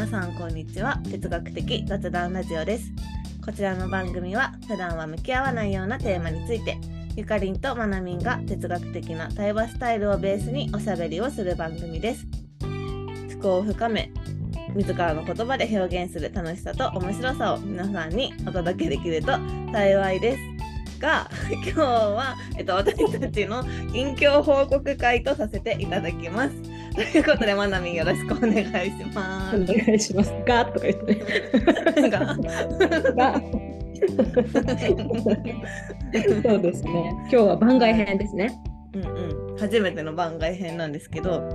皆さんこんにちは。哲学的雑談ラジオです。こちらの番組は普段は向き合わないようなテーマについてゆかりんとまなみんが哲学的な対話スタイルをベースにおしゃべりをする番組です。思考を深め自らの言葉で表現する楽しさと面白さを皆さんにお届けできると幸いです。が 今日は、えっと、私たちの近況報告会とさせていただきます。ということで、まなみんよろしくお願いします。お願いします。ガーとか言ってね。が？ガそうですね。今日は番外編ですね。うんうん、初めての番外編なんですけど、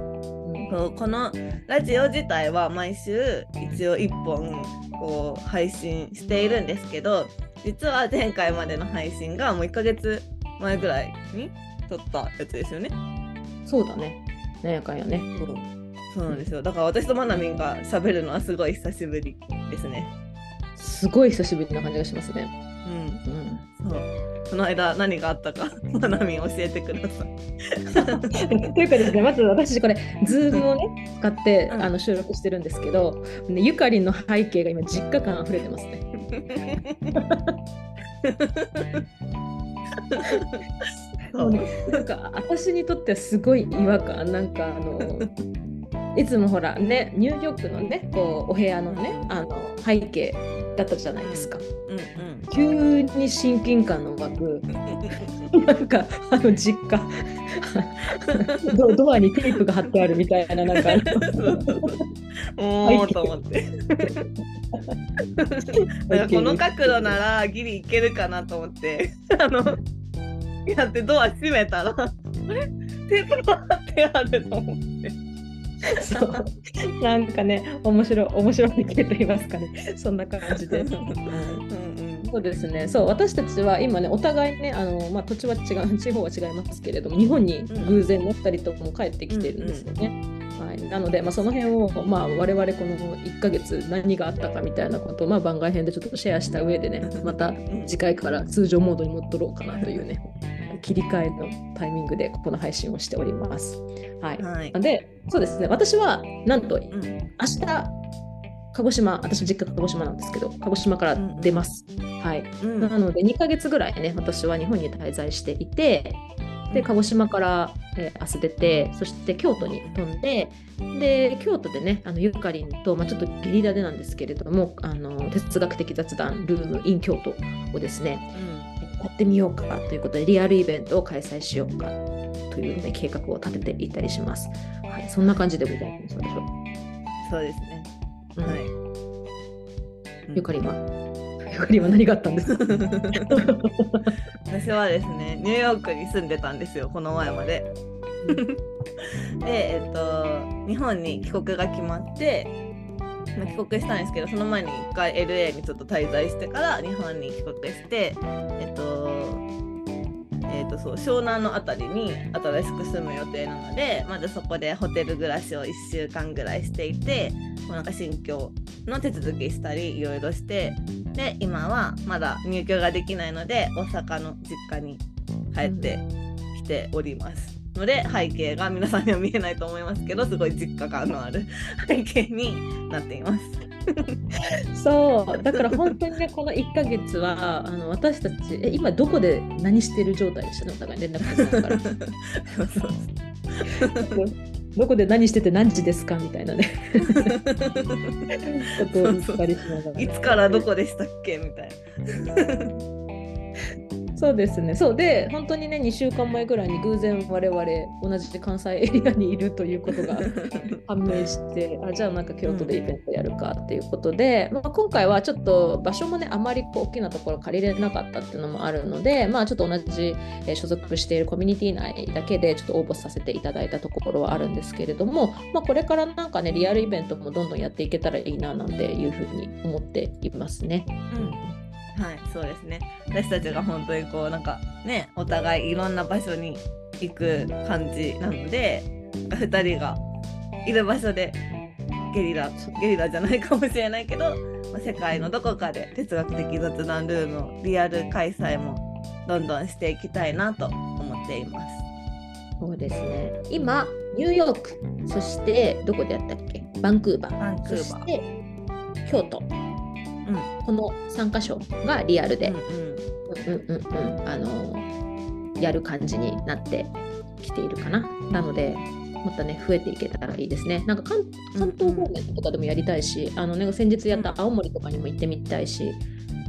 そうこのラジオ自体は毎週一応1本こう配信しているんですけど実は前回までの配信がもう1ヶ月前ぐらいに撮ったやつですよね。そうだね。なんやかんやね。そうなんですよだから私とまなみんが喋るのはすごい久しぶりですね。すごい久しぶりな感じがしますね。うん、うん。そうこの間何があったか まなみん教えてください。というかですね、まず私これ、ズームをね、使って、うんあの収録してるんですけど、ね、ゆかりんの背景が今、実家感溢れてますね。そうなんか私にとってはすごい違和感。なんかあの いつもほらねニューヨークのねこうお部屋のねあの背景だったじゃないですか。うん急に親近感の湧く。なんかあの実家。ドドアにテープが貼ってあるみたいななんか。おーと思って。この角度ならギリいけるかなと思って。あのやってドア閉めたらあれ？テープが貼ってあると思って。そう。なんかね面白い面白い系と言いますかね。そんな感じで。うんうん。そうですね。そう、私たちは今ね、お互いね、あの、まあ、土地は違う、地方は違いますけれども、日本に偶然ね、二、人とも帰ってきてるんですよね。はい、なので、まあ、その辺を、まあ、我々この1ヶ月何があったかみたいなことを、まあ、番外編でちょっとシェアした上でね、また次回から通常モードに戻ろうかなというね、切り替えのタイミングでここの配信をしております。はい。はい。で、そうですね、私はなんと明うん日、鹿児島、私実家鹿児島なんですけど、鹿児島から出ます。はい。うんなので2ヶ月ぐらいね私は日本に滞在していてで鹿児島から、えー明日出てそして京都に飛んでで京都でねあのゆかりんと、まあ、ちょっとゲリラでなんですけれどもあの哲学的雑談ルーム in 京都をですねやってみようかということでリアルイベントを開催しようかという、ね、計画を立てていたりします。はい、そんな感じでございます。私は。そうですね。うんはい。ゆかりんは？ゆかりんは何があったんです？か 私はですねニューヨークに住んでたんですよこの前まで。でえっと日本に帰国が決まってま帰国したんですけどその前に一回 LA にちょっと滞在してから日本に帰国してえっとえっとそう湘南の辺りに新しく住む予定なのでまずそこでホテル暮らしを1週間ぐらいしていてこうなんか新居の手続きしたりいろいろしてで今はまだ入居ができないので大阪の実家に帰ってきております。ので背景が皆さんには見えないと思いますけどすごい実家感のある背景になっています。そうだから本当にねこの1ヶ月はあの私たちえ今どこで何してる状態でしたねお互い連絡取りながらどこで何してて何時ですかみたいなね。ことを言ったりしながら。いつからどこでしたっけみたいな。そうですね。そうで本当にね2週間前ぐらいに偶然我々同じ関西エリアにいるということが 判明してあじゃあなんか京都でイベントやるかっていうことで、まあ、今回はちょっと場所もねあまりこう大きなところ借りれなかったっていうのもあるのでまあちょっと同じ、えー所属しているコミュニティ内だけでちょっと応募させていただいたところはあるんですけれども、まあ、これからなんかねリアルイベントもどんどんやっていけたらいいななんていうふうに思っていますね。うん、はい、そうですね。私たちが本当にこうなんかね、お互いいろんな場所に行く感じなので、なんか二人がいる場所でゲリラゲリラじゃないかもしれないけど、まあ世界のどこかで哲学的雑談ルームをリアル開催もどんどんしていきたいなと思っています。そうですね。今、ニューヨーク、そしてどこでやったっけ？バンクーバー、バンクーバーそして京都、うんこの3カ所がリアルで、うんうんうん。うんうんあのやる感じになってきているかな。なので、またね、増えていけたらいいですね。なんか関関東方面とかでもやりたいし、あのね、先日やった青森とかにも行ってみたいし、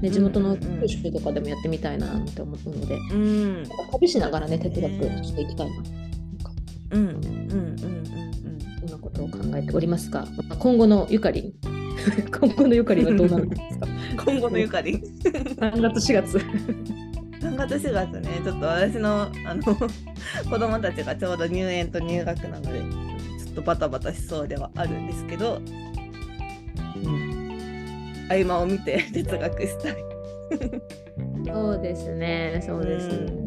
ね、地元の九州とかでもやってみたいなって思うので、うん。旅しながらね、哲学していきたいな。なんかうんうんうんうん。そんなことを考えておりますが、まあ今後のゆかりん、今後のゆかりんはどうなるんですか？う ん今後のゆかり ?3 月、4月？3月4月ねちょっと私のあの 子供たちがちょうど入園と入学なのでちょっとバタバタしそうではあるんですけど合間を見て 哲学したい。そうですね、そうですね。うん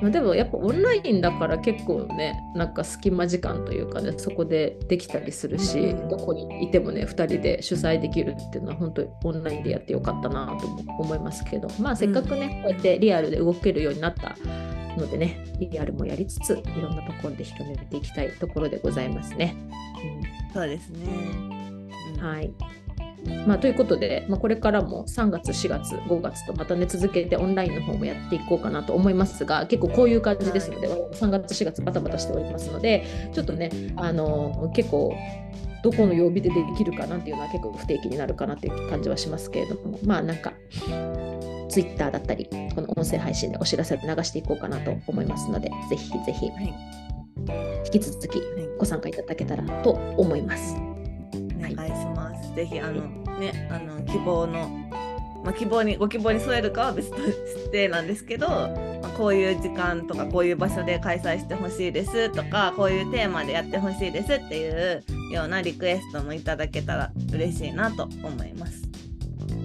まあ、でもやっぱオンラインだから結構ねなんか隙間時間というかねそこでできたりするし、うんどこにいてもね2人で主催できるっていうのは本当にオンラインでやってよかったなとも思いますけどまあせっかくね、こうやってリアルで動けるようになったのでねリアルもやりつついろんなところで広めていきたいところでございますね。そうですね。うん、はいまあ、ということで、まあ、これからも3月、4月、5月とまたね続けてオンラインの方もやっていこうかなと思いますが結構こういう感じですので、我々も3月、4月バタバタしておりますのでちょっとねあの結構どこの曜日でできるかなっていうのは結構不定期になるかなっていう感じはしますけれどもまあなんかツイッターだったりこの音声配信でお知らせで流していこうかなと思いますのでぜひぜひはい。引き続きご参加いただけたらと思います。お願いぜひあのねあの希望のまあ希望にご希望に添えるかは別としてなんですけど、まあ、こういう時間とかこういう場所で開催してほしいですとかこういうテーマでやってほしいですっていうようなリクエストもいただけたら嬉しいなと思います。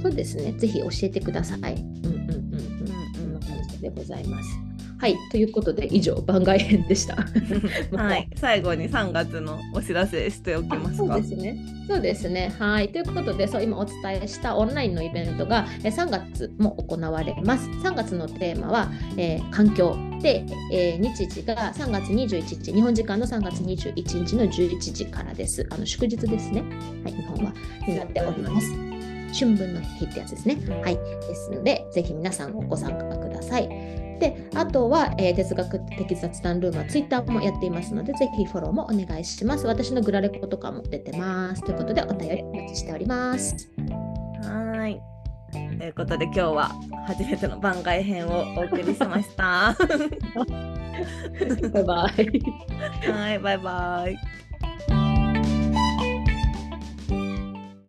そうですね。ぜひ教えてください。うんうんうんうん。うんそんな感じでございます。はい。ということで、以上、番外編でした。はい、最後に3月のお知らせしておきますか。そうですね。そうですね。はい。ということで、そう今お伝えしたオンラインのイベントがえー3月も行われます。3月のテーマは、えー環境で、えー日時が3月21日、日本時間の3月21日の11時からです。あの祝日ですね。はい、日本はになっております。春分の日ってやつですね。はい。ですので、ぜひ皆さんご参加ください。で、あとは、えー哲学的雑談ルームはツイッターもやっていますので、ぜひフォローもお願いします。私のグラレコとかも出てます。ということで、お便りお待ちしております。はーい。ということで今日は初めての番外編をお送りしました。バイバイ。はい、バイバイ。